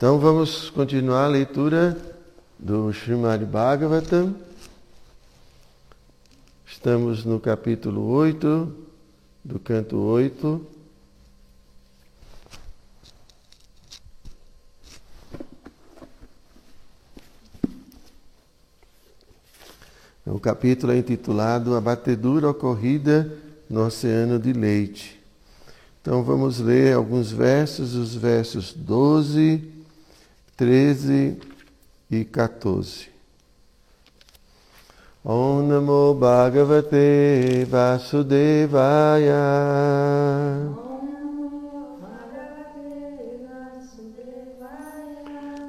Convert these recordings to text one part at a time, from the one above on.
Então vamos continuar a leitura do Srimad Bhagavatam. Estamos no capítulo 8, do canto 8. O capítulo é intitulado A Batedura Ocorrida no Oceano de Leite. Então vamos ler alguns versos, os versos 12, 13 e 14. Om Namo Bhagavate Vasudevaya.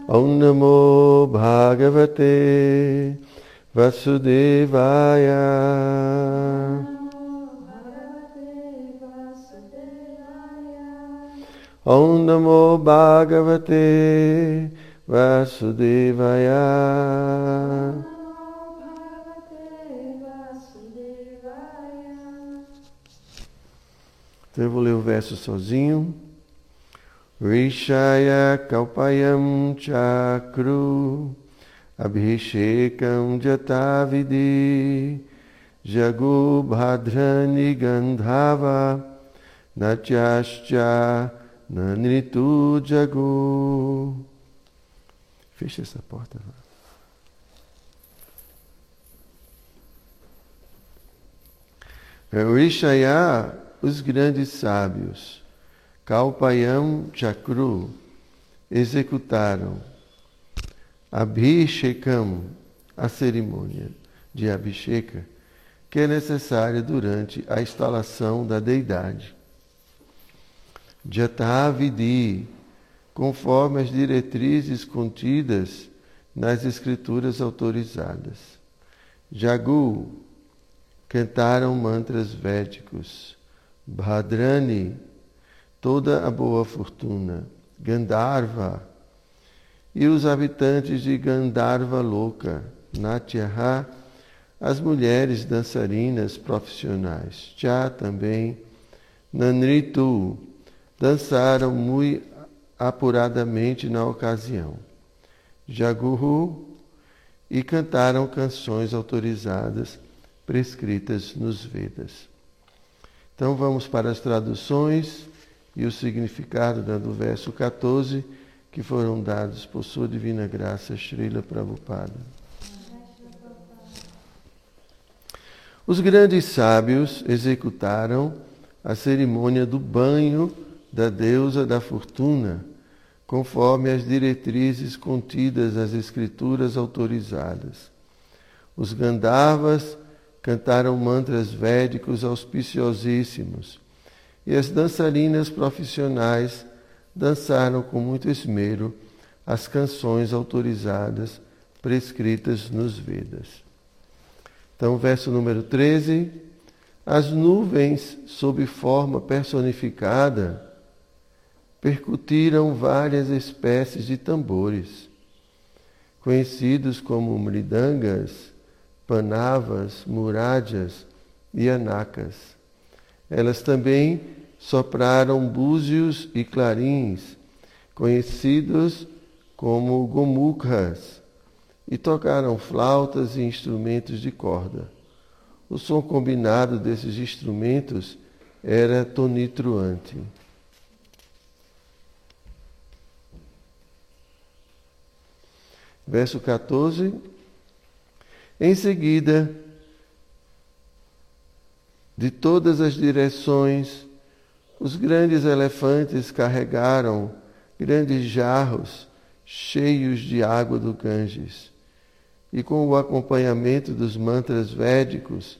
Om Namo Bhagavate Vasudevaya. Om Namo Bhagavate Vasudevaya. Então eu vou ler o verso sozinho. Rishaya Kalpayam Chakru Abhishekam Jatavidi Jagu Bhadrani Gandhava Natyascha Nanritu Jagu. Fecha essa porta. Rishaya, os grandes sábios, Kalpayam Chakru, executaram Abhishekam, a cerimônia de Abhisheka, que é necessária durante a instalação da deidade. Jatavidi, conforme as diretrizes contidas nas escrituras autorizadas. Jagu, cantaram mantras védicos. Bhadrani, toda a boa fortuna. Gandharva, e os habitantes de Gandharva Loka, Natyaha, as mulheres dançarinas profissionais. Cha também. Nanritu, dançaram muito apuradamente na ocasião. Jaguru e cantaram canções autorizadas prescritas nos Vedas. Então vamos para as traduções e o significado do verso 14 que foram dados por sua divina graça Srila Prabhupada. Os grandes sábios executaram a cerimônia do banho da deusa da fortuna, conforme as diretrizes contidas nas escrituras autorizadas. Os Gandharvas cantaram mantras védicos auspiciosíssimos, e as dançarinas profissionais dançaram com muito esmero as canções autorizadas prescritas nos Vedas. Então, verso número 13: As nuvens, sob forma personificada, percutiram várias espécies de tambores, conhecidos como mridangas, panavas, murádias e anacas. Elas também sopraram búzios e clarins, conhecidos como gomukhas, e tocaram flautas e instrumentos de corda. O som combinado desses instrumentos era tonitruante. Verso 14. Em seguida, de todas as direções, os grandes elefantes carregaram grandes jarros cheios de água do Ganges, e com o acompanhamento dos mantras védicos,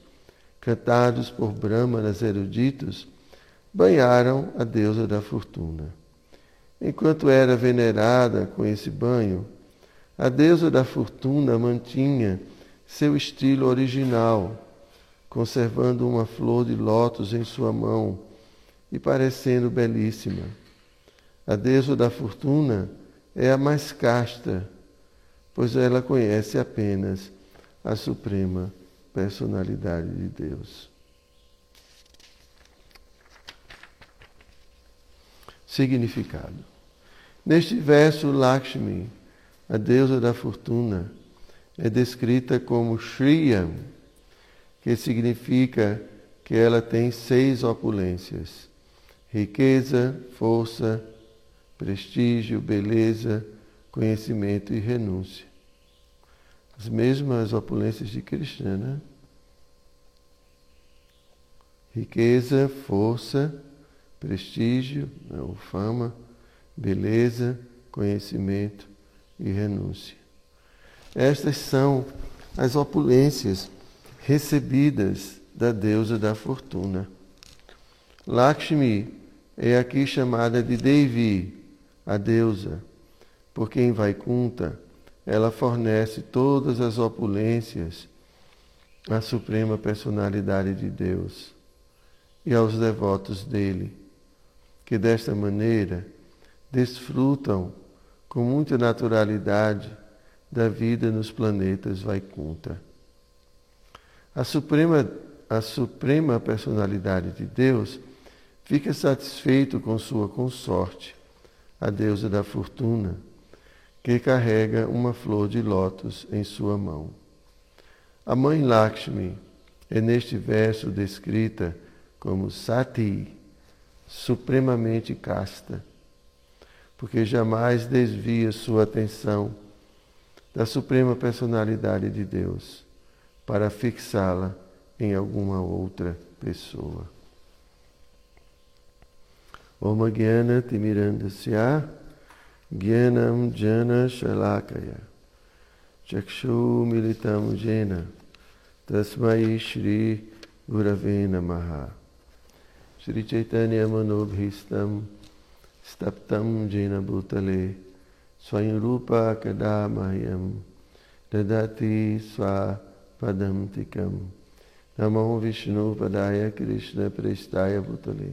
cantados por brahmanas eruditos, banharam a deusa da fortuna. Enquanto era venerada com esse banho, a deusa da fortuna mantinha seu estilo original, conservando uma flor de lótus em sua mão e parecendo belíssima. A deusa da fortuna é a mais casta, pois ela conhece apenas a suprema personalidade de Deus. Significado. Neste verso, Lakshmi, a deusa da fortuna, é descrita como Shriyam, que significa que ela tem seis opulências: riqueza, força, prestígio, beleza, conhecimento e renúncia. As mesmas opulências de Krishna, né? Riqueza, força, prestígio, né? ou fama, beleza, conhecimento e renúncia. Estas são as opulências recebidas da deusa da fortuna. Lakshmi é aqui chamada de Devi, a deusa, porque em Vaikunta ela fornece todas as opulências à suprema personalidade de Deus e aos devotos dele, que desta maneira desfrutam com muita naturalidade da vida nos planetas Vaikunta. A suprema, a suprema personalidade de Deus fica satisfeito com sua consorte, a deusa da fortuna, que carrega uma flor de lótus em sua mão. A mãe Lakshmi é neste verso descrita como Sati, supremamente casta, porque jamais desvia sua atenção da suprema personalidade de Deus para fixá-la em alguma outra pessoa. Om Gyana Timirandasya Gyanam Jana Shalakaya Chakshu Militam Jena Tasmai Shri Gurave Namaha Shri Chaitanya Manobhistam स्तप्तम जिन भूतले स्वयं रूप कदा मह्यम ददति स्वापदम तिकम नमो विष्णुपदाय कृष्णप्रेष्ठाय भूतले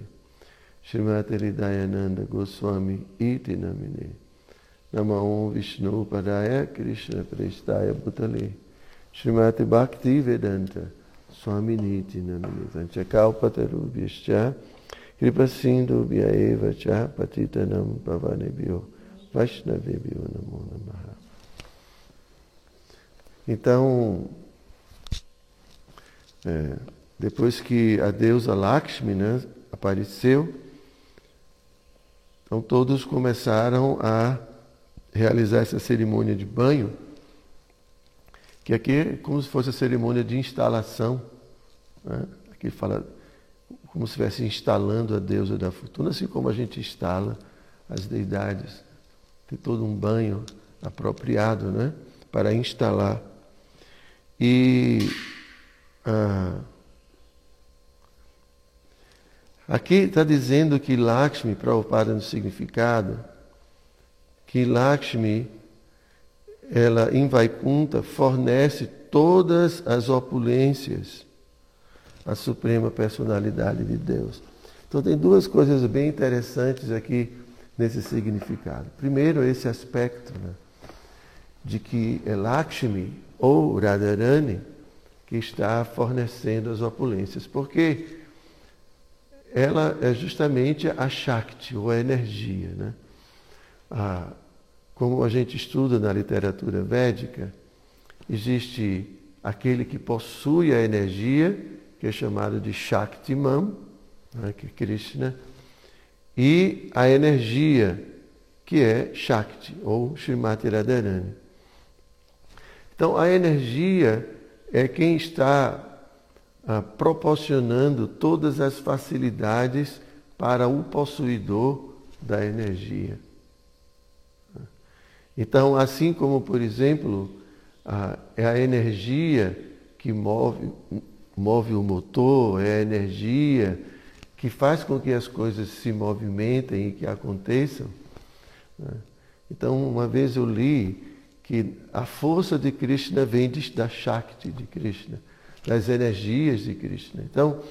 श्रीमते हृदयानंद गोस्वामी इति नमिने। नमो विष्णुपदाय कृष्णप्रेष्ठाय भूतले Srimati Bhakti Vedanta Swami Niti Namini Tanchakaupatarubhyascha Kripa Sindhu Bhyaeva Cha Patitanam Pavanebhyo Vaishnavebhyo Namo Namaha Então, é, depois que a deusa Lakshmi né, apareceu, então todos começaram a realizar essa cerimônia de banho, que aqui é como se fosse a cerimônia de instalação. Né? Aqui fala como se estivesse instalando a deusa da fortuna, assim como a gente instala as deidades. Tem todo um banho apropriado né? para instalar. E ah, Aqui está dizendo que Lakshmi, Prabhupada no significado, que Lakshmi, ela em Vaikunta fornece todas as opulências à suprema personalidade de Deus. Então tem duas coisas bem interessantes aqui nesse significado. Primeiro, esse aspecto né, de que é Lakshmi ou Radharani que está fornecendo as opulências. Porque ela é justamente a Shakti, ou a energia. Né? Como a gente estuda na literatura védica, existe aquele que possui a energia, que é chamado de Shaktiman, né, que é Krishna, e a energia, que é Shakti, ou Srimati Radharani. Então, a energia é quem está ah, proporcionando todas as facilidades para o possuidor da energia. Então, assim como, por exemplo, a, é a energia que move, move o motor, é a energia que faz com que as coisas se movimentem e que aconteçam. Né? Então, uma vez eu li que a força de Krishna vem da Shakti de Krishna das energias de Krishna. Então,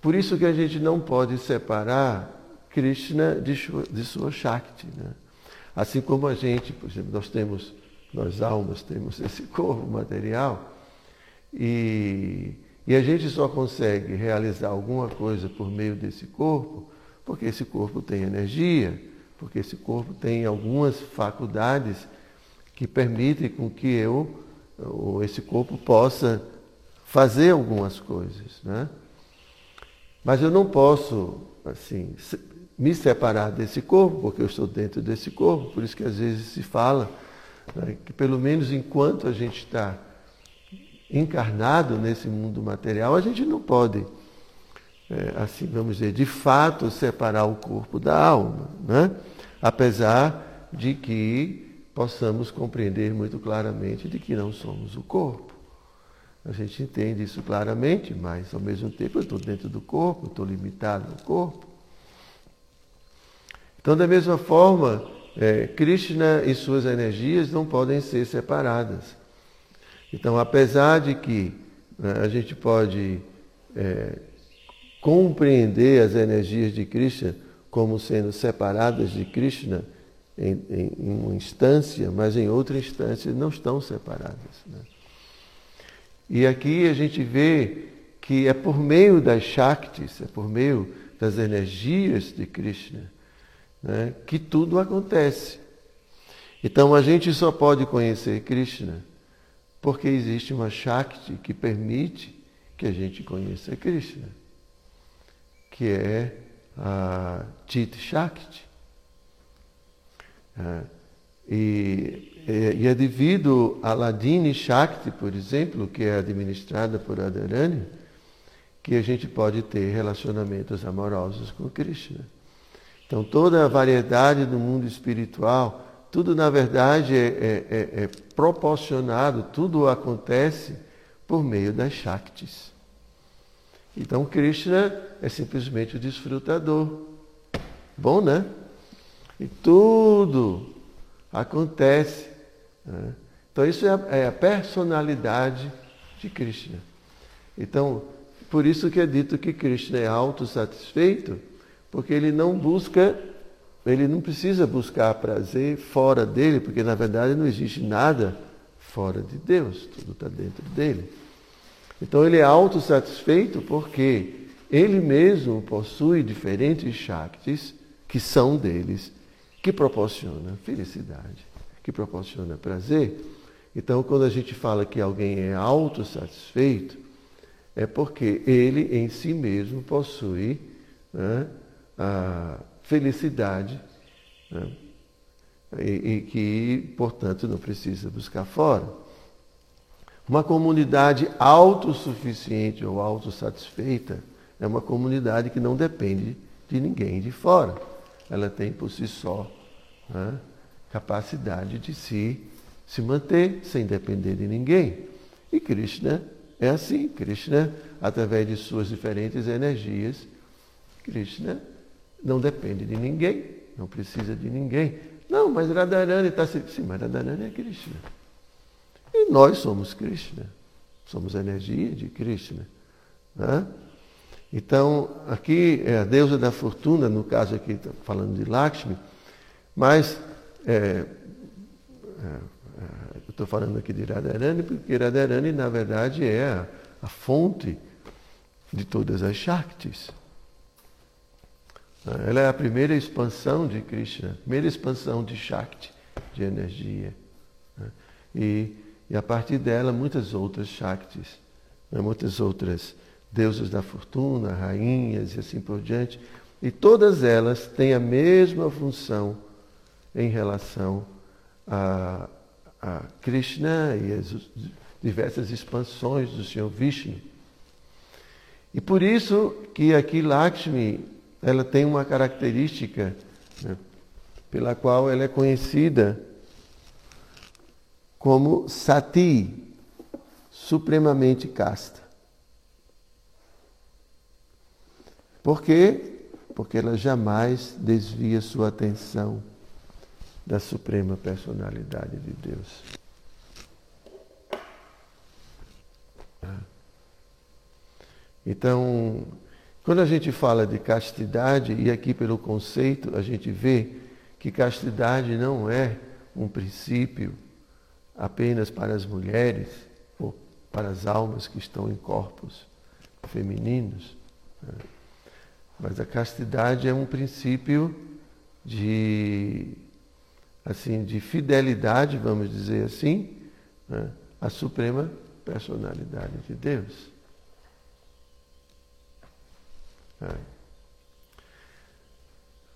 por isso que a gente não pode separar Krishna de sua, de sua Shakti. Né? Assim como a gente, por exemplo, nós temos, nós almas temos esse corpo material e, e a gente só consegue realizar alguma coisa por meio desse corpo porque esse corpo tem energia, porque esse corpo tem algumas faculdades que permitem com que eu, ou esse corpo possa fazer algumas coisas, né? Mas eu não posso, assim, me separar desse corpo, porque eu estou dentro desse corpo, por isso que às vezes se fala né, que pelo menos enquanto a gente está encarnado nesse mundo material, a gente não pode, é, assim vamos dizer, de fato separar o corpo da alma, né? apesar de que possamos compreender muito claramente de que não somos o corpo. A gente entende isso claramente, mas ao mesmo tempo eu estou dentro do corpo, estou limitado no corpo. Então, da mesma forma, é, Krishna e suas energias não podem ser separadas. Então, apesar de que né, a gente pode é, compreender as energias de Krishna como sendo separadas de Krishna em, em, em uma instância, mas em outra instância não estão separadas. Né? E aqui a gente vê que é por meio das Shaktis, é por meio das energias de Krishna, né, que tudo acontece. Então a gente só pode conhecer Krishna porque existe uma Shakti que permite que a gente conheça Krishna, que é a Chit Shakti. É, e, e, é devido a Ladini Shakti, por exemplo, que é administrada por Adharani, que a gente pode ter relacionamentos amorosos com Krishna. Então, toda a variedade do mundo espiritual tudo, na verdade, é, é, é, é proporcionado, tudo acontece por meio das Shaktis. Então, Krishna é simplesmente o desfrutador. Bom, né? E tudo acontece. Né? Então, isso é a, é a personalidade de Krishna. Então, por isso que é dito que Krishna é autossatisfeito, porque ele não busca ele não precisa buscar prazer fora dele, porque na verdade não existe nada fora de Deus, tudo está dentro dele. Então ele é autossatisfeito porque ele mesmo possui diferentes Shaktis que são deles, que proporcionam felicidade, que proporciona prazer. Então, quando a gente fala que alguém é autossatisfeito, é porque ele em si mesmo possui né, a felicidade né? e, e que, portanto, não precisa buscar fora. Uma comunidade autossuficiente ou autossatisfeita é uma comunidade que não depende de ninguém de fora. Ela tem por si só né, capacidade de se, se manter sem depender de ninguém. E Krishna é assim. Krishna, através de suas diferentes energias, Krishna não depende de ninguém, não precisa de ninguém. Não, mas Radharani está assim. Sim, mas Radharani é Krishna. E nós somos Krishna. Somos a energia de Krishna. Né? Então, aqui é a deusa da fortuna, no caso aqui tá falando de Lakshmi, mas é, é, é eu estou falando aqui de Radharani, porque Radharani, na verdade, é a, a fonte de todas as Shaktis. Ela é a primeira expansão de Krishna, a primeira expansão de Shakti, de energia. Né? E, e a partir dela, muitas outras Shaktis, né? muitas outras deusas da fortuna, rainhas e assim por diante. E todas elas têm a mesma função em relação a, a Krishna e as diversas expansões do Senhor Vishnu. E por isso que aqui Lakshmi ela tem uma característica né, pela qual ela é conhecida como sati, supremamente casta. Por quê? Porque ela jamais desvia sua atenção da suprema personalidade de Deus. Então, quando a gente fala de castidade, e aqui pelo conceito a gente vê que castidade não é um princípio apenas para as mulheres ou para as almas que estão em corpos femininos, né? mas a castidade é um princípio de assim de fidelidade, vamos dizer assim, né, à suprema personalidade de Deus. É.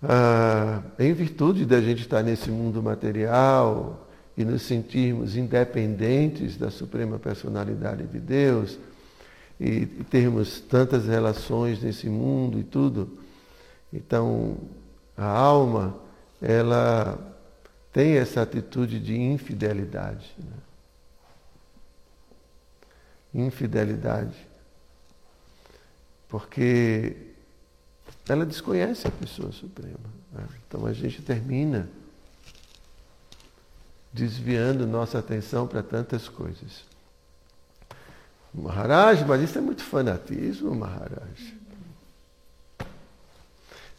Ah, em virtude da gente estar nesse mundo material e nos sentirmos independentes da suprema personalidade de Deus e, termos tantas relações nesse mundo e tudo, então a alma ela tem essa atitude de infidelidade. Né? Infidelidade. Porque ela desconhece a pessoa suprema. Né? Então a gente termina desviando nossa atenção para tantas coisas. Maharaj, mas isso é muito fanatismo, Maharaj.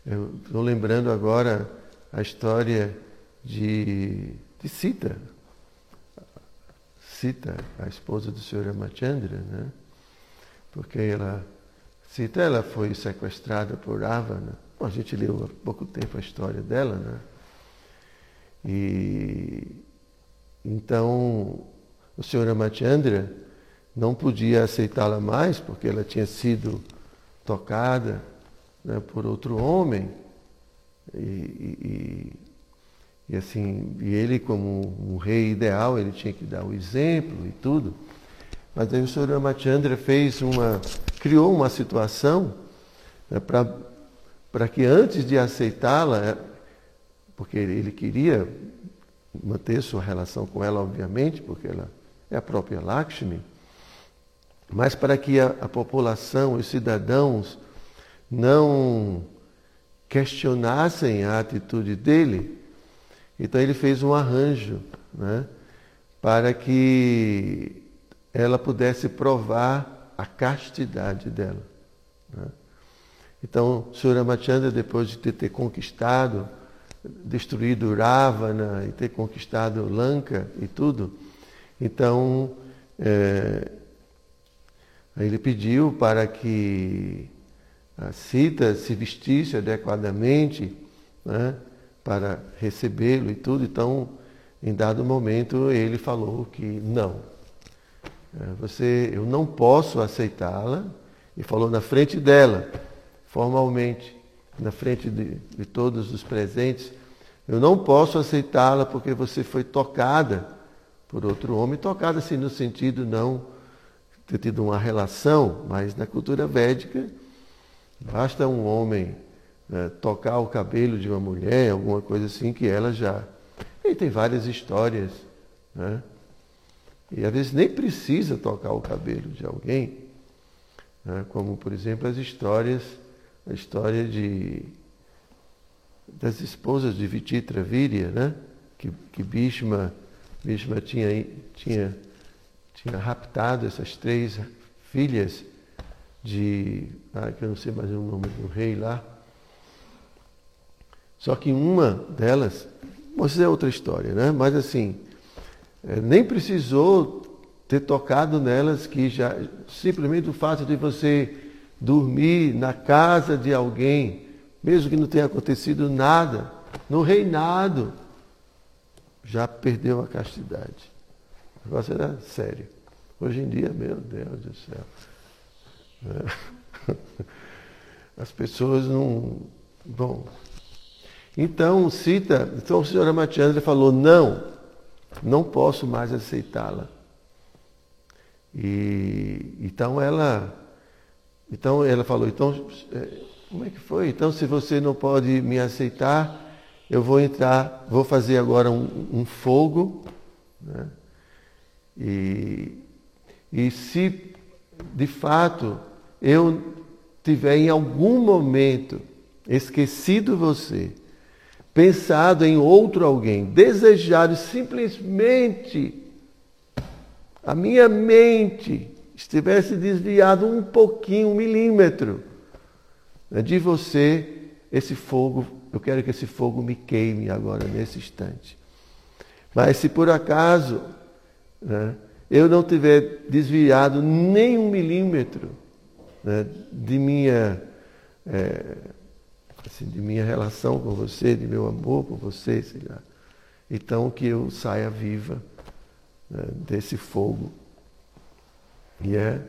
Eu estou lembrando agora a história de, de Sita. Sita, a esposa do Sr. Ramachandra, né? Porque ela, Sita, ela foi sequestrada por Ravana. Bom, a gente leu há pouco tempo a história dela, né? E então o Sr. Ramachandra não podia aceitá-la mais porque ela tinha sido tocada né, por outro homem e, e, e assim, e ele como um rei ideal, ele tinha que dar o exemplo e tudo. Mas o Sr. Ramachandra fez uma, criou uma situação né, para que antes de aceitá-la, é, porque ele queria manter sua relação com ela, obviamente, porque ela é a própria Lakshmi, mas para que a, a população, os cidadãos, não questionassem a atitude dele, então ele fez um arranjo né, para que ela pudesse provar a castidade dela. Né? Então, Suramachandra, depois de ter, ter conquistado, destruído Ravana e ter conquistado Lanka e tudo, então é, ele pediu para que a Sita se vestisse adequadamente né, para recebê-lo e tudo. Então, em dado momento, ele falou que não. É, você, eu não posso aceitá-la. E falou na frente dela, formalmente, na frente de, de todos os presentes. Eu não posso aceitá-la porque você foi tocada por outro homem, tocada assim no sentido não ter tido uma relação, mas na cultura védica Basta um homem né, tocar o cabelo de uma mulher, alguma coisa assim, que ela já. E tem várias histórias. Né? E às vezes nem precisa tocar o cabelo de alguém. Né? Como, por exemplo, as histórias, a história de das esposas de Vititra Virya, né? que, que Bhishma, Bhishma tinha, tinha, tinha raptado essas três filhas de. Ah, que eu não sei mais o nome do rei lá. Só que uma delas, isso é outra história, né? Mas assim, nem precisou ter tocado nelas que já simplesmente o fato de você dormir na casa de alguém, mesmo que não tenha acontecido nada, no reinado, já perdeu a castidade. O negócio era sério. Hoje em dia, meu Deus do céu. É. As pessoas não. Bom. Então, cita. Então o senhor Ramachandra falou: não, não posso mais aceitá-la. E então ela. Então ela falou: então, é, como é que foi? Então, se você não pode me aceitar, eu vou entrar, vou fazer agora um, um fogo. Né? E, e se de fato eu tiver em algum momento esquecido você, pensado em outro alguém, desejado simplesmente a minha mente estivesse desviado um pouquinho, um milímetro né, de você, esse fogo, eu quero que esse fogo me queime agora, nesse instante. Mas se por acaso né, eu não tiver desviado nem um milímetro, né, de minha é, assim, de minha relação com você, de meu amor por você, lá. Então que eu saia viva né, desse fogo. E é,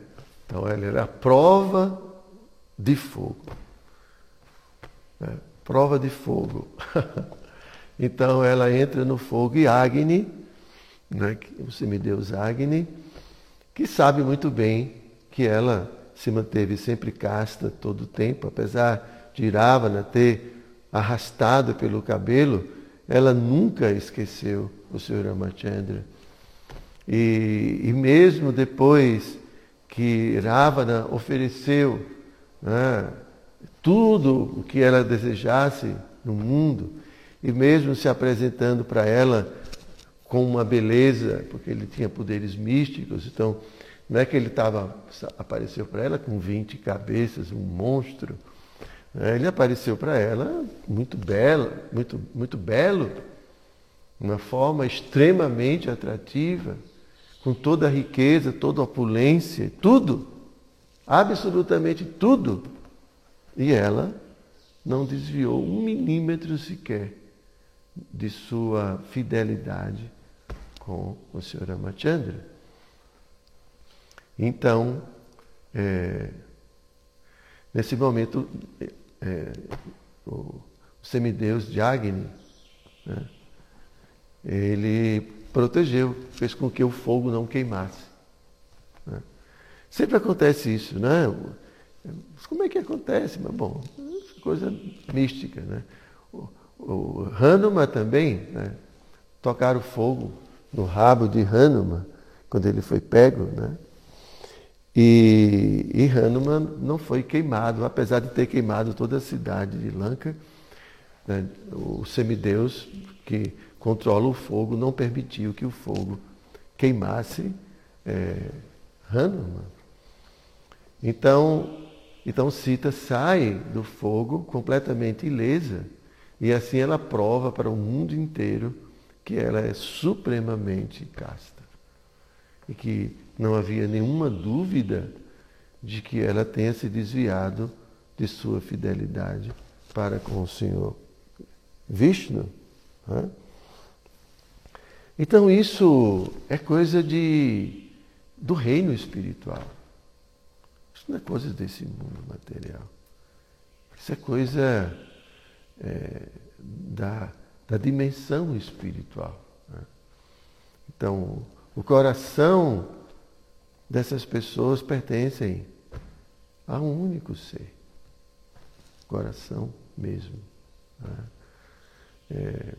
então ela era a prova de fogo. Né, prova de fogo. então ela entra no fogo e Agni, né, o semideus Agni, que sabe muito bem que ela se manteve sempre casta todo o tempo, apesar de Ravana ter arrastado pelo cabelo, ela nunca esqueceu o Sr. Ramachandra. E, e mesmo depois que Ravana ofereceu né, tudo o que ela desejasse no mundo, e mesmo se apresentando para ela com uma beleza, porque ele tinha poderes místicos, então não é que ele estava apareceu para ela com 20 cabeças, um monstro. Né? Ele apareceu para ela muito belo, muito, muito belo, uma forma extremamente atrativa, com toda a riqueza, toda a opulência, tudo, absolutamente tudo. E ela não desviou um milímetro sequer de sua fidelidade com o Sr. Ramachandra. Então, é, nesse momento, é, o semideus de Agni, né, ele protegeu, fez com que o fogo não queimasse. Né. Sempre acontece isso, né? Como é que acontece? Mas, bom, coisa mística, né? O, o Hanuman também, né? tocaram fogo no rabo de Hanuman, quando ele foi pego, né? E, e Hanuman não foi queimado, apesar de ter queimado toda a cidade de Lanka. Né, o semideus que controla o fogo não permitiu que o fogo queimasse é, Hanuman. Então, então Sita sai do fogo completamente ilesa e assim ela prova para o mundo inteiro que ela é supremamente casta e que não havia nenhuma dúvida de que ela tenha se desviado de sua fidelidade para com o Senhor Vishnu. Né? Então isso é coisa de, do reino espiritual. Isso não é coisa desse mundo material. Isso é coisa é, da, da dimensão espiritual. Né? Então, o coração dessas pessoas pertencem a um único ser, coração mesmo. Né? É,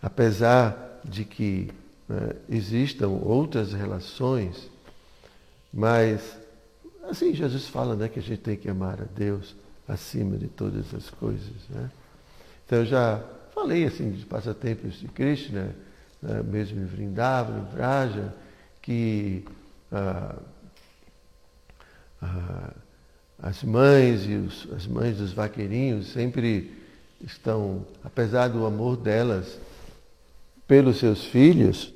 apesar de que né, existam outras relações, mas assim Jesus fala né, que a gente tem que amar a Deus acima de todas as coisas. Né? Então eu já falei assim de passatempos de Krishna, né, mesmo em Vrindavan, em Vraja, que ah, ah, as mães e os, as mães dos vaqueirinhos sempre estão, apesar do amor delas pelos seus filhos,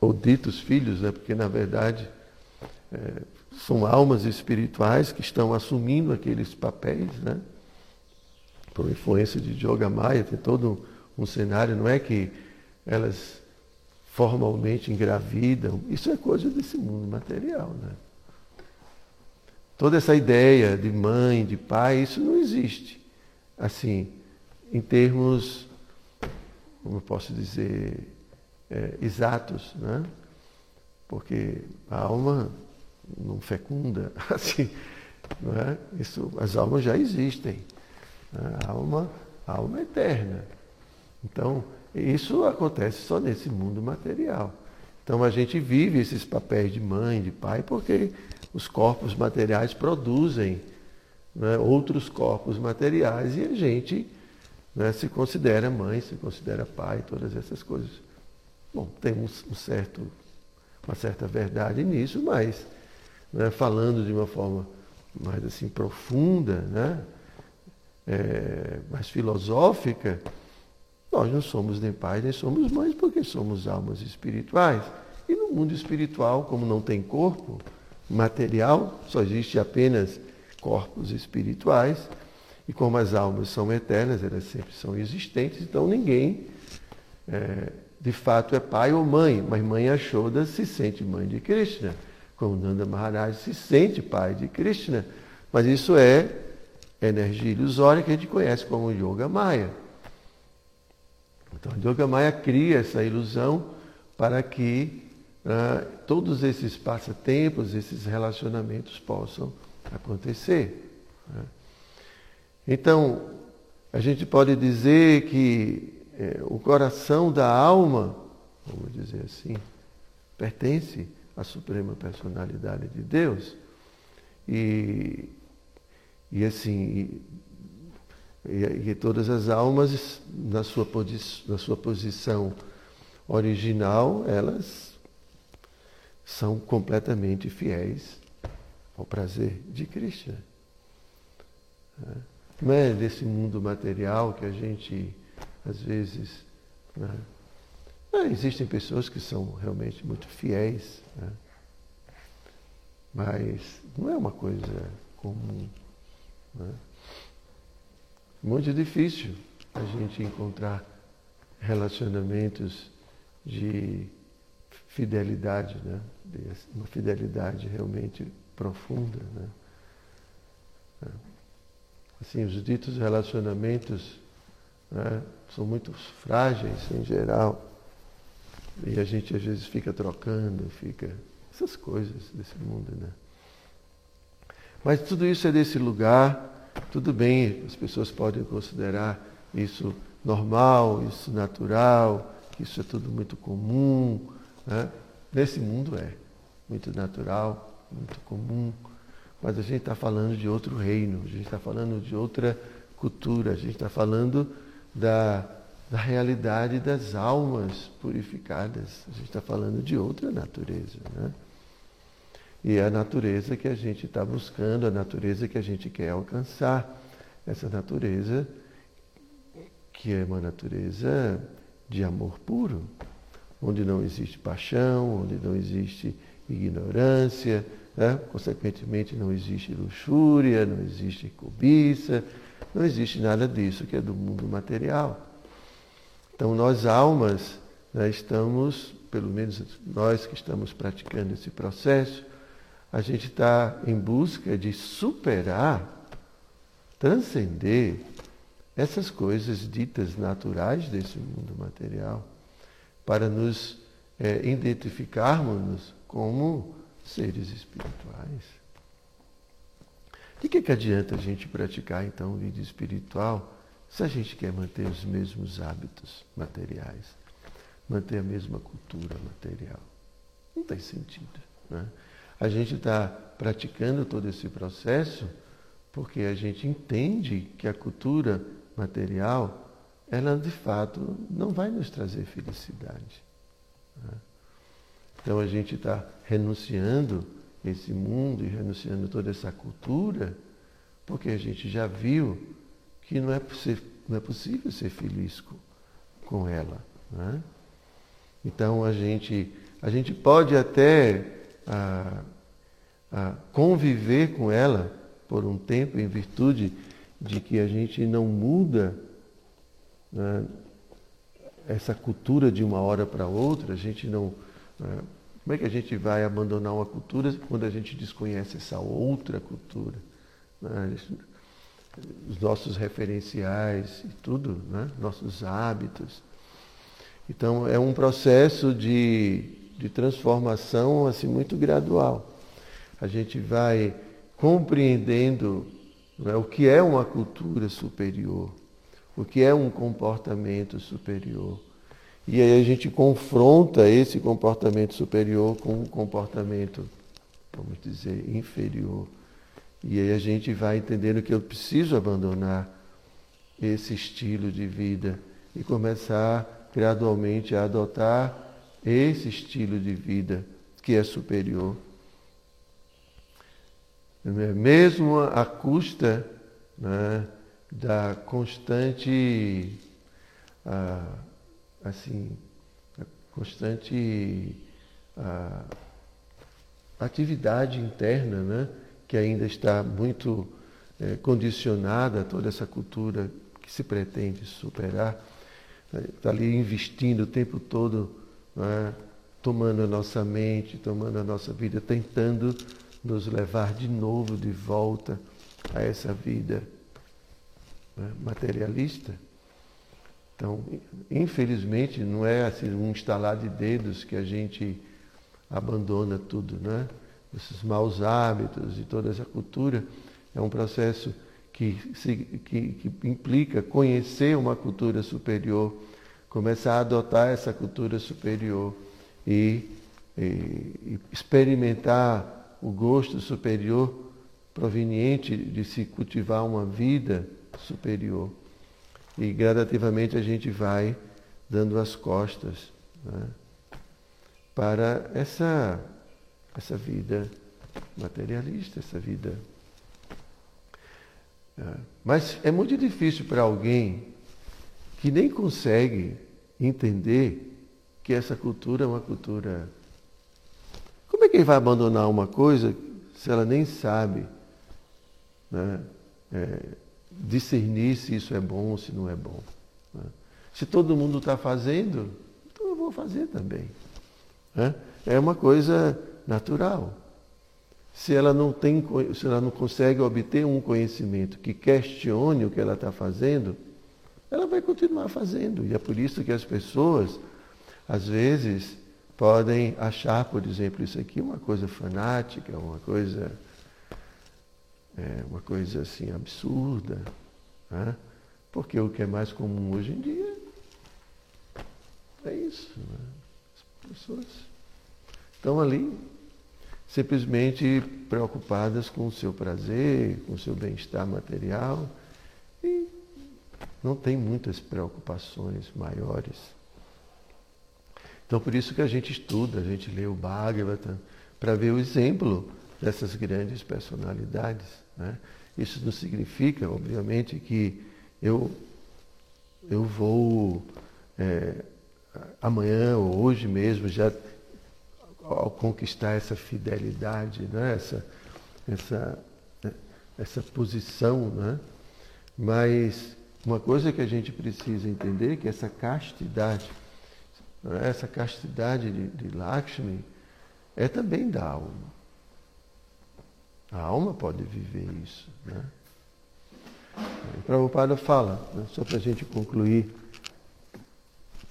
ou ditos filhos, né, porque na verdade é, são almas espirituais que estão assumindo aqueles papéis, né? Por influência de Yoga Maya, tem todo um, cenário, não é que elas formalmente engravidam, isso é coisa desse mundo material, né? Toda essa ideia de mãe, de pai, isso não existe. Assim, em termos, como eu posso dizer, é, exatos, né? Porque a alma não fecunda, assim, não é? Isso, as almas já existem. Né? A alma, a alma é eterna. Então, isso acontece só nesse mundo material. Então a gente vive esses papéis de mãe, de pai, porque os corpos materiais produzem né, outros corpos materiais e a gente né, se considera mãe, se considera pai, todas essas coisas. Bom, tem um, um certo, uma certa verdade nisso, mas né, falando de uma forma mais assim profunda, né, é, mais filosófica, nós não somos nem pais nem somos mães porque somos almas espirituais. E no mundo espiritual, como não tem corpo material, só existe apenas corpos espirituais. E como as almas são eternas, elas sempre são existentes, então ninguém é, de fato é pai ou mãe, mas mãe Ashoda se sente mãe de Krishna, como Nanda Maharaj se sente pai de Krishna. Mas isso é energia ilusória que a gente conhece como Yoga Maya. Então, Yoga Maya cria essa ilusão para que uh, todos esses passatempos, esses relacionamentos possam acontecer. Né? Então, a gente pode dizer que é, o coração da alma, vamos dizer assim, pertence à Suprema Personalidade de Deus. E, e assim, e, e todas as almas, na sua, na sua posição original, elas são completamente fiéis ao prazer de Krishna. É. Não é desse mundo material que a gente, às vezes. Né? É, existem pessoas que são realmente muito fiéis, né? mas não é uma coisa comum. Né? Muito difícil a gente encontrar relacionamentos de fidelidade, né? uma fidelidade realmente profunda. Né? É. Assim, os ditos relacionamentos né, são muito frágeis em geral. E a gente às vezes fica trocando, fica. essas coisas desse mundo, né? Mas tudo isso é desse lugar, tudo bem, as pessoas podem considerar isso normal, isso natural, isso é tudo muito comum. Né? Nesse mundo é muito natural, muito comum, mas a gente está falando de outro reino, a gente está falando de outra cultura, a gente está falando da, da realidade das almas purificadas, a gente está falando de outra natureza. Né? E é a natureza que a gente está buscando, a natureza que a gente quer alcançar, essa natureza que é uma natureza de amor puro, onde não existe paixão, onde não existe ignorância, né? consequentemente não existe luxúria, não existe cobiça, não existe nada disso que é do mundo material. Então nós almas né, estamos, pelo menos nós que estamos praticando esse processo, a gente está em busca de superar, transcender essas coisas ditas naturais desse mundo material, para nos é, identificarmos como seres espirituais. De que, que adianta a gente praticar então vida espiritual se a gente quer manter os mesmos hábitos materiais, manter a mesma cultura material? Não tem sentido. Né? A gente está praticando todo esse processo porque a gente entende que a cultura material, ela de fato não vai nos trazer felicidade. Né? Então a gente está renunciando esse mundo e renunciando toda essa cultura, porque a gente já viu que não é, não é possível ser feliz com, com ela. Né? Então a gente, a gente pode até a, a conviver com ela por um tempo em virtude de que a gente não muda né, essa cultura de uma hora para outra, a gente não. Né, como é que a gente vai abandonar uma cultura quando a gente desconhece essa outra cultura? Né? Os nossos referenciais e tudo, né? nossos hábitos. Então é um processo de, de transformação assim muito gradual. A gente vai compreendendo é? o que é uma cultura superior, o que é um comportamento superior. E aí a gente confronta esse comportamento superior com um comportamento, vamos dizer, inferior. E aí a gente vai entendendo que eu preciso abandonar esse estilo de vida e começar gradualmente a adotar esse estilo de vida que é superior. Mesmo à custa né, da constante. Ah, assim, constante a, atividade interna, né? que ainda está muito é, condicionada a toda essa cultura que se pretende superar, está ali investindo o tempo todo, né, tomando a nossa mente, tomando a nossa vida, tentando nos levar de novo de volta a essa vida né, materialista. Então, infelizmente, não é assim um instalar de dedos que a gente abandona tudo, né? Esses maus hábitos e toda essa cultura é um processo que, que, que implica conhecer uma cultura superior, começar a adotar essa cultura superior e, e, experimentar o gosto superior proveniente de se cultivar uma vida superior. E gradativamente a gente vai dando as costas né, para essa, essa vida materialista, essa vida. É. Mas é muito difícil para alguém que nem consegue entender que essa cultura é uma cultura. Como é que ele vai abandonar uma coisa se ela nem sabe né, é, discernir se isso é bom ou se não é bom? Né? Se todo mundo está fazendo, então eu vou fazer também. Né? É uma coisa natural. Se ela não tem, se ela não consegue obter um conhecimento que questione o que ela está fazendo, ela vai continuar fazendo. E é por isso que as pessoas às vezes podem achar, por exemplo, isso aqui uma coisa fanática, uma coisa, é, uma coisa assim absurda, né? porque o que é mais comum hoje em dia é isso. Né? As pessoas estão ali simplesmente preocupadas com o seu prazer, com o seu bem-estar material e não tem muitas preocupações maiores. Então, por isso que a gente estuda, a gente lê o Bhagavatam, para ver o exemplo dessas grandes personalidades. Né? Isso não significa, obviamente, que eu, eu vou é, amanhã ou hoje mesmo já ao conquistar essa fidelidade, né? essa, essa, essa posição. Né? Mas uma coisa que a gente precisa entender é que essa castidade essa castidade de, de Lakshmi é também da alma. A alma pode viver isso. Né? E Prabhupada fala, né, só para a gente concluir,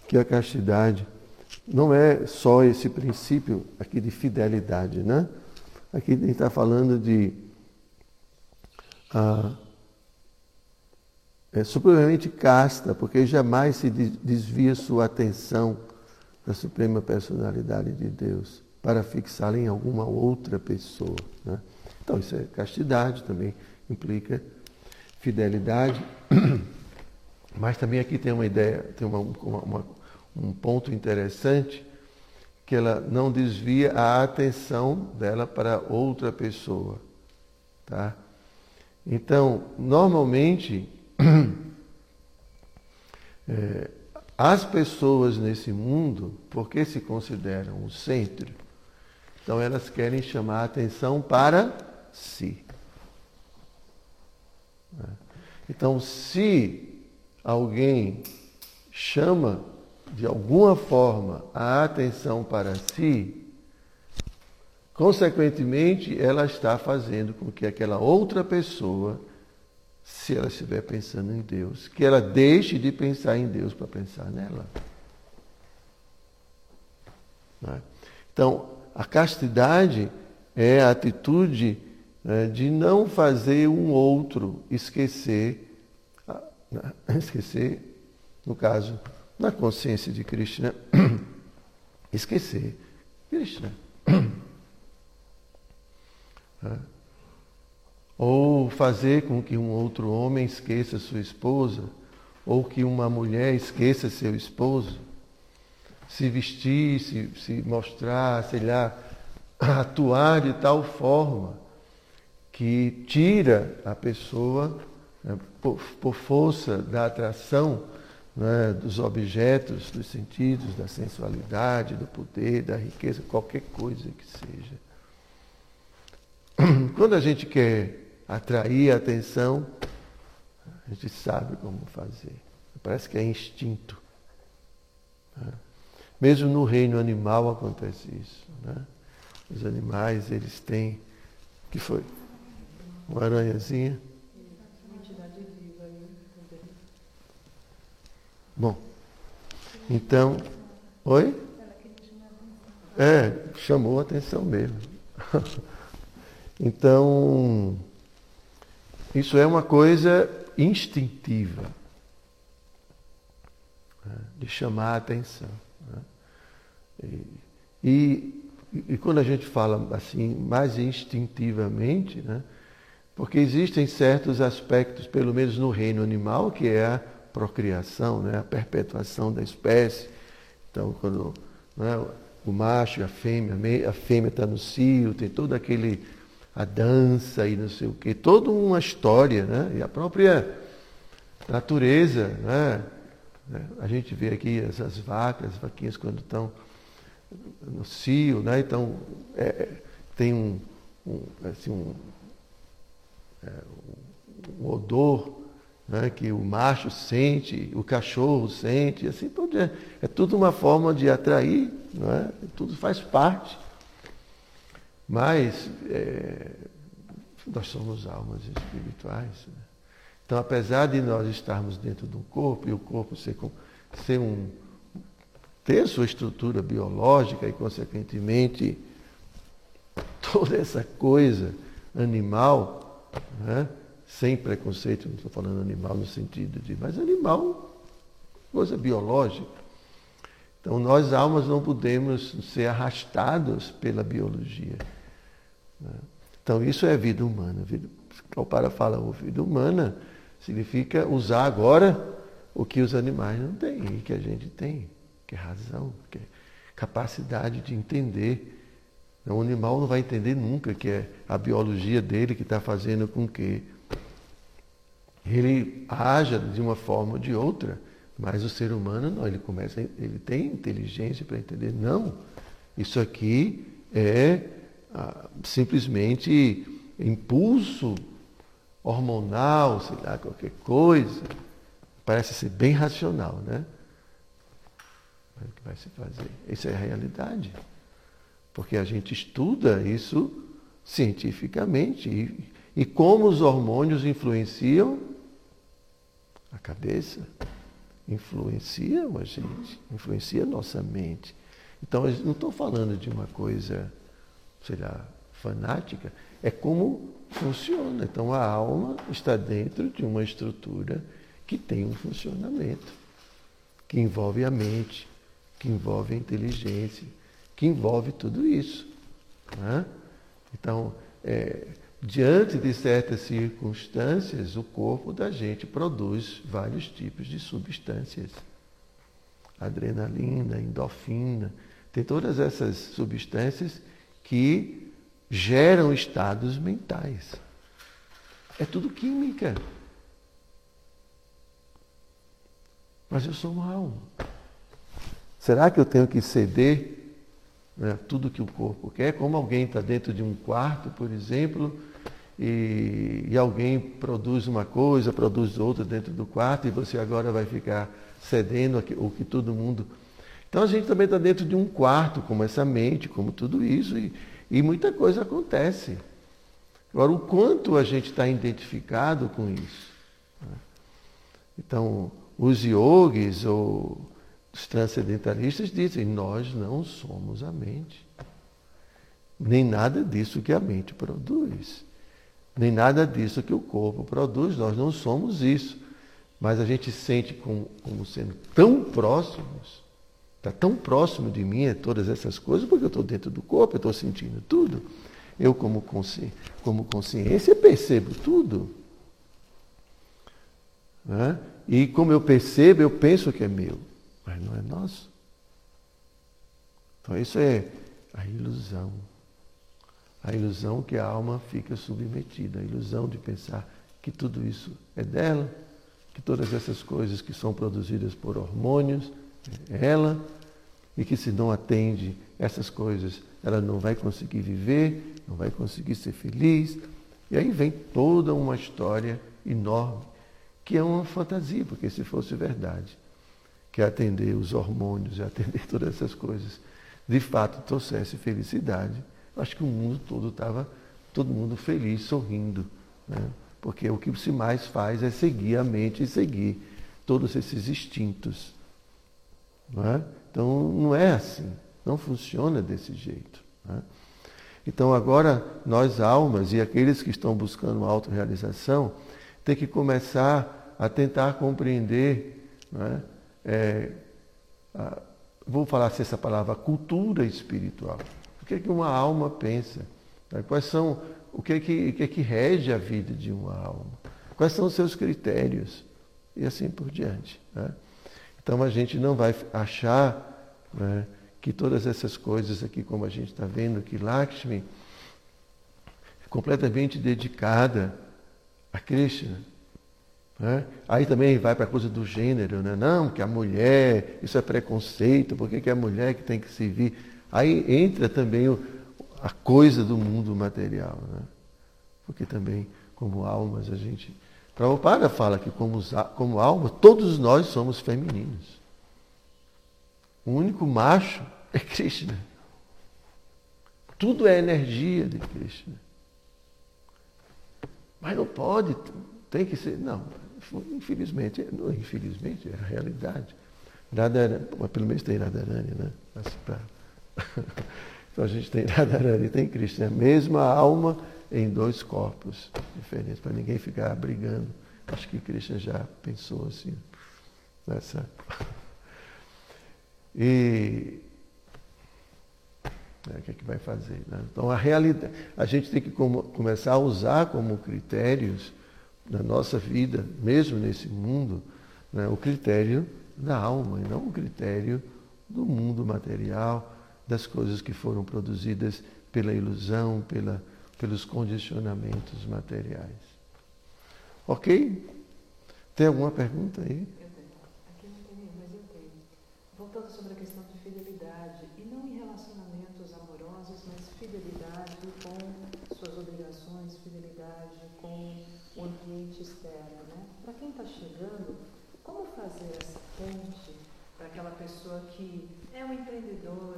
que a castidade não é só esse princípio aqui de fidelidade, né? Aqui a gente está falando de ah, é supremamente casta, porque jamais se desvia sua atenção da Suprema Personalidade de Deus para fixá-la em alguma outra pessoa. Né? Então, isso é castidade, também implica fidelidade. Mas também aqui tem uma ideia, tem uma, uma, uma, um ponto interessante, que ela não desvia a atenção dela para outra pessoa. Tá? Então, normalmente, é, as pessoas nesse mundo, porque se consideram o centro, então elas querem chamar a atenção para si. Então, se alguém chama de alguma forma a atenção para si, consequentemente, ela está fazendo com que aquela outra pessoa se ela estiver pensando em Deus, que ela deixe de pensar em Deus para pensar nela. É? Então, a castidade é a atitude né, de não fazer um outro esquecer, esquecer, no caso, na consciência de Krishna, esquecer Krishna. É? Ou fazer com que um outro homem esqueça sua esposa, ou que uma mulher esqueça seu esposo, se vestir, se, se mostrar, sei lá, atuar de tal forma que tira a pessoa, né, por, por, força da atração né, dos objetos, dos sentidos, da sensualidade, do poder, da riqueza, qualquer coisa que seja. Quando a gente quer atrair a atenção, a gente sabe como fazer. Parece que é instinto. Né? Mesmo no reino animal acontece isso. Né? Os animais, eles têm. Que foi? Uma aranhazinha? Bom, então. Oi? É, chamou a atenção mesmo. então, isso é uma coisa instintiva né, de chamar a atenção. Né? E, e, e, quando a gente fala assim, mais instintivamente, né? porque existem certos aspectos, pelo menos no reino animal, que é a procriação, né? a perpetuação da espécie. Então, quando né, o macho a fêmea, a fêmea está no cio, tem todo aquele a dança e não sei o quê, toda uma história, né? E a própria natureza, né? A gente vê aqui essas vacas, as vaquinhas quando estão no cio, né? Então é, é tem um, um assim um, é, um odor né, que o macho sente, o cachorro sente, assim tudo é, tudo uma forma de atrair, não é? Tudo faz parte. Mas é, nós somos almas espirituais. Né? Então, apesar de nós estarmos dentro de um corpo e o corpo ser, ser um ter sua estrutura biológica e, consequentemente, toda essa coisa animal, né? sem preconceito, não estou falando animal no sentido de, mas animal, coisa biológica. Então, nós almas não podemos ser arrastados pela biologia. Né? Então, isso é vida humana. Vida, para fala, vida humana significa usar agora o que os animais não têm e que a gente tem, que é razão, que é capacidade de entender. O animal não vai entender nunca que é a biologia dele que está fazendo com que ele haja de uma forma ou de outra, mas o ser humano não, ele começa, ele tem inteligência para entender, não, isso aqui é ah, simplesmente impulso hormonal, sei lá, qualquer coisa. Parece ser bem racional, né? Mas o que vai se fazer? Isso é a realidade. Porque a gente estuda isso cientificamente. E, e como os hormônios influenciam a cabeça, influenciam a gente, influencia a nossa mente. Então, não estou falando de uma coisa, sei lá, fanática, é como funciona. Então, a alma está dentro de uma estrutura que tem um funcionamento, que envolve a mente, que envolve a inteligência, que envolve tudo isso. Né? Então, é, Diante de certas circunstâncias, o corpo da gente produz vários tipos de substâncias. Adrenalina, endorfina, tem todas essas substâncias que geram estados mentais. É tudo química. Mas eu sou mal. Será que eu tenho que ceder né, tudo que o corpo quer? Como alguém está dentro de um quarto, por exemplo, e, e, alguém produz uma coisa, produz outra dentro do quarto, e você agora vai ficar cedendo o que todo mundo. Então a gente também está dentro de um quarto, como essa mente, como tudo isso, e, e muita coisa acontece. Agora, o quanto a gente está identificado com isso? Né? Então, os yogis ou os transcendentalistas dizem: nós não somos a mente. Nem nada disso que a mente produz nem nada disso que o corpo produz, nós não somos isso. Mas a gente sente como, como sendo tão próximos, está tão próximo de mim é todas essas coisas, porque eu estou dentro do corpo, eu estou sentindo tudo. Eu, como, consci, como consciência, percebo tudo. Né? E como eu percebo, eu penso que é meu, mas não é nosso. Então, isso é a ilusão. A ilusão que a alma fica submetida, a ilusão de pensar que tudo isso é dela, que todas essas coisas que são produzidas por hormônios é ela, e que se não atende essas coisas, ela não vai conseguir viver, não vai conseguir ser feliz, E aí vem toda uma história enorme, que é uma fantasia, porque se fosse verdade, que atender os hormônios e atender todas essas coisas, de fato trouxesse felicidade, acho que o mundo todo estava, todo mundo feliz, sorrindo. Né? Porque o que se mais faz é seguir a mente e seguir todos esses instintos. Não é? Então não é assim, não funciona desse jeito. É? Então agora nós almas e aqueles que estão buscando autorrealização têm que começar a tentar compreender, é? É, a, vou falar assim essa palavra, cultura espiritual. O que é que uma alma pensa? Quais são o que é que, que, é que rege a vida de uma alma? Quais são os seus critérios? E assim por diante. Né? Então a gente não vai achar né, que todas essas coisas aqui, como a gente está vendo, que Lakshmi é completamente dedicada a Krishna. Né? Aí também vai para a coisa do gênero, né? não, que a mulher, isso é preconceito, por que, é a mulher que tem que servir? Aí entra também o, a coisa do mundo material. Né? Porque também, como almas, a gente Prabhupada fala que como, como alma, todos nós somos femininos. O único macho é Krishna. Tudo é energia de Krishna. Mas não pode, tem que ser. Não, infelizmente, não, infelizmente é a realidade. Radharani, pelo menos tem Radharani, né? Então a gente tem Radharani, tem Krishna, a mesma alma em dois corpos diferentes, para ninguém ficar brigando. Acho que Krishna já pensou assim nessa. E é, o que é que vai fazer? Né? Então a realidade, a gente tem que como, começar a usar como critérios na nossa vida, mesmo nesse mundo, né, o critério da alma e não o critério do mundo material, das coisas que foram produzidas pela ilusão, pela pelos condicionamentos materiais. Ok? Tem alguma pergunta aí? Eu tenho. Aqui não tem mas eu tenho. Voltando sobre a questão de fidelidade, e não em relacionamentos amorosos, mas fidelidade com suas obrigações, fidelidade com o ambiente externo. Né? Para quem está chegando, como fazer essa ponte para aquela pessoa que é um empreendedor,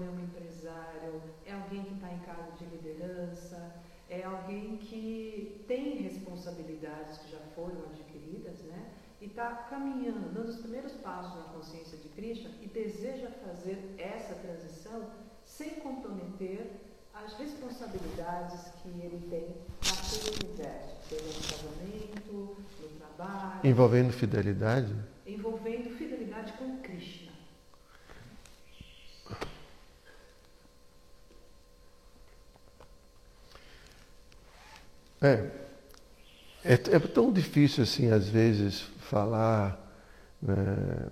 liderança, é alguém que tem responsabilidades que já foram adquiridas, né? E está caminhando, dando os primeiros passos na consciência de Krishna e deseja fazer essa transição sem comprometer as responsabilidades que ele tem naquele universo, seja no casamento, no trabalho. Envolvendo fidelidade? Envolvendo fidelidade com Krishna. É, é, é tão difícil assim, às vezes, falar né,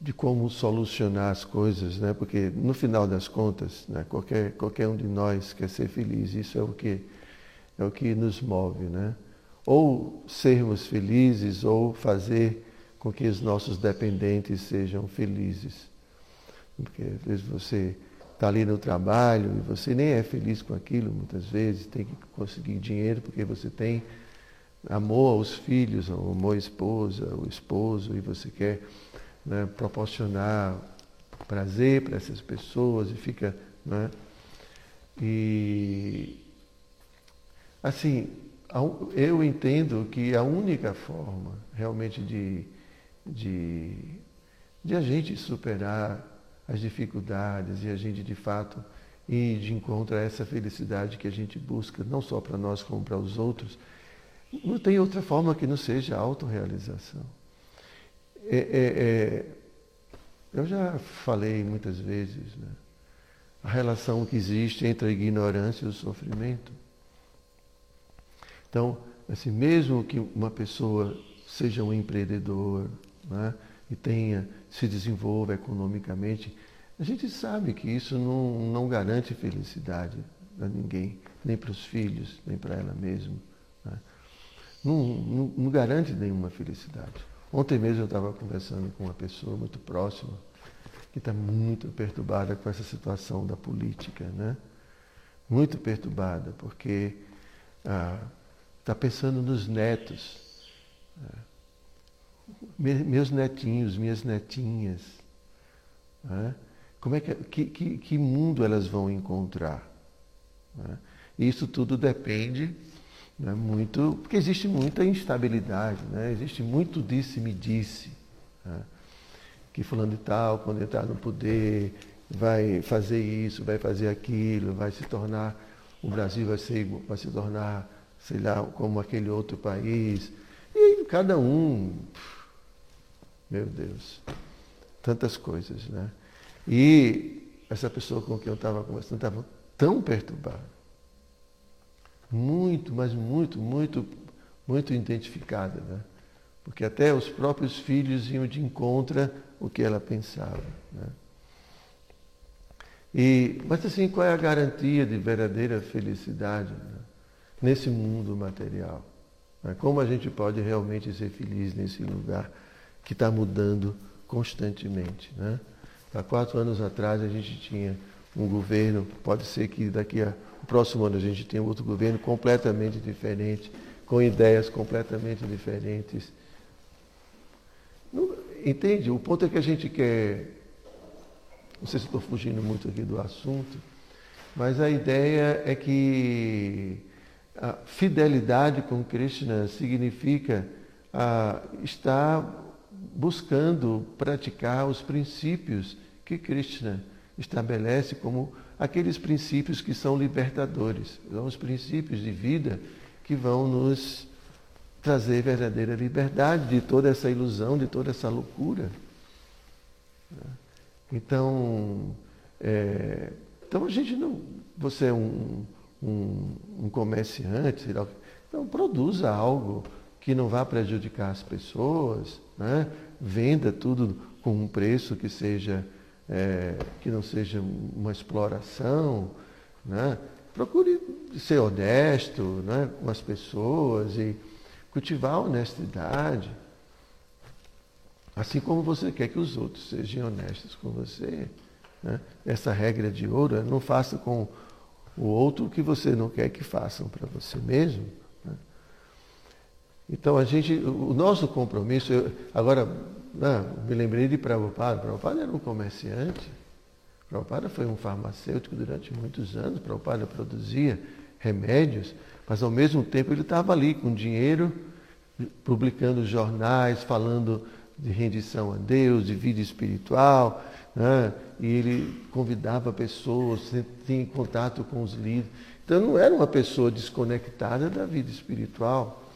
de como solucionar as coisas, né? porque no final das contas, né, qualquer, qualquer um de nós quer ser feliz, isso é o que, é o que nos move. Né? Ou sermos felizes, ou fazer com que os nossos dependentes sejam felizes. Porque às vezes você está ali no trabalho e você nem é feliz com aquilo, muitas vezes tem que conseguir dinheiro porque você tem amor aos filhos, amor à esposa, ao esposo, e você quer né, proporcionar prazer para essas pessoas e fica. Né, e assim, eu entendo que a única forma realmente de, de, de a gente superar as dificuldades e a gente de fato ir de encontro a essa felicidade que a gente busca, não só para nós como para os outros, não tem outra forma que não seja a autorrealização. É, é, é, eu já falei muitas vezes né, a relação que existe entre a ignorância e o sofrimento. Então, assim, mesmo que uma pessoa seja um empreendedor né, e tenha se desenvolva economicamente, a gente sabe que isso não, não garante felicidade a ninguém, nem para os filhos, nem para ela mesma. Né? Não, não, não garante nenhuma felicidade. Ontem mesmo eu estava conversando com uma pessoa muito próxima que está muito perturbada com essa situação da política, né? Muito perturbada, porque Está ah, pensando nos netos. Ah, meus netinhos, minhas netinhas. Ah, como é que, que, que, mundo elas vão encontrar? Né? Isso tudo depende né, muito, porque existe muita instabilidade, né? existe muito disse-me disse. Né? Que falando de tal, quando entrar no poder, vai fazer isso, vai fazer aquilo, vai se tornar, o Brasil vai, ser, vai se tornar, sei lá, como aquele outro país. E cada um, meu Deus, tantas coisas, né? E essa pessoa com quem eu estava conversando estava tão perturbada. Muito, mas muito, muito, muito identificada, né? Porque até os próprios filhos iam de encontro o que ela pensava. Né? E, mas assim, qual é a garantia de verdadeira felicidade né? nesse mundo material? Né? Como a gente pode realmente ser feliz nesse lugar que está mudando constantemente? Né? Há quatro anos atrás a gente tinha um governo, pode ser que daqui a o próximo ano a gente tenha outro governo completamente diferente, com ideias completamente diferentes. Não, entende? O ponto é que a gente quer. Não sei se estou fugindo muito aqui do assunto, mas a ideia é que a fidelidade com Krishna significa a, estar buscando praticar os princípios que Krishna estabelece como aqueles princípios que são libertadores, são os princípios de vida que vão nos trazer verdadeira liberdade de toda essa ilusão, de toda essa loucura. Então, é, então a gente não. Você é um, um, um comerciante, então produza algo que não vá prejudicar as pessoas, né? venda tudo com um preço que seja é, que não seja uma exploração, né? procure ser honesto né? com as pessoas e cultivar a honestidade, assim como você quer que os outros sejam honestos com você. Né? Essa regra de ouro não faça com o outro o que você não quer que façam para você mesmo. Então a gente, o nosso compromisso, eu, agora né, me lembrei de Prabhupada. Prabhupada era um comerciante. Prabhupada foi um farmacêutico durante muitos anos. Prabhupada produzia remédios, mas ao mesmo tempo ele estava ali com dinheiro, publicando jornais, falando de rendição a Deus, de vida espiritual, né? e ele convidava pessoas, tinha contato com os líderes. Então não era uma pessoa desconectada da vida espiritual.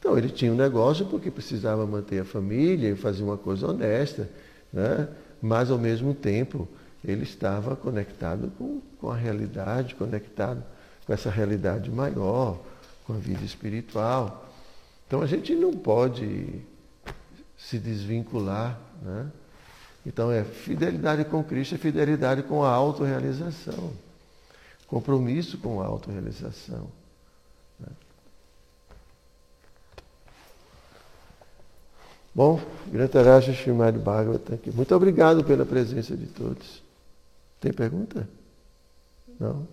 Então ele tinha um negócio porque precisava manter a família e fazer uma coisa honesta, né? mas ao mesmo tempo ele estava conectado com, com a realidade, conectado com essa realidade maior, com a vida espiritual. Então a gente não pode se desvincular. Né? Então é fidelidade com Cristo, é fidelidade com a autorrealização. Compromisso com a autorrealização. Bom, Grantaraja Shrimad Bhagavatam aqui. Muito obrigado pela presença de todos. Tem pergunta? Não?